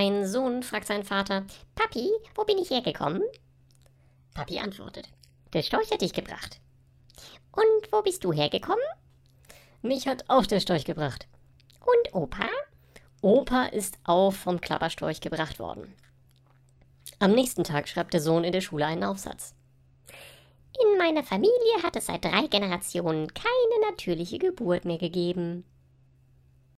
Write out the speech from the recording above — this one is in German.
Ein Sohn fragt seinen Vater, Papi, wo bin ich hergekommen? Papi antwortet, der Storch hat dich gebracht. Und wo bist du hergekommen? Mich hat auch der Storch gebracht. Und Opa? Opa ist auch vom Klapperstorch gebracht worden. Am nächsten Tag schreibt der Sohn in der Schule einen Aufsatz. In meiner Familie hat es seit drei Generationen keine natürliche Geburt mehr gegeben.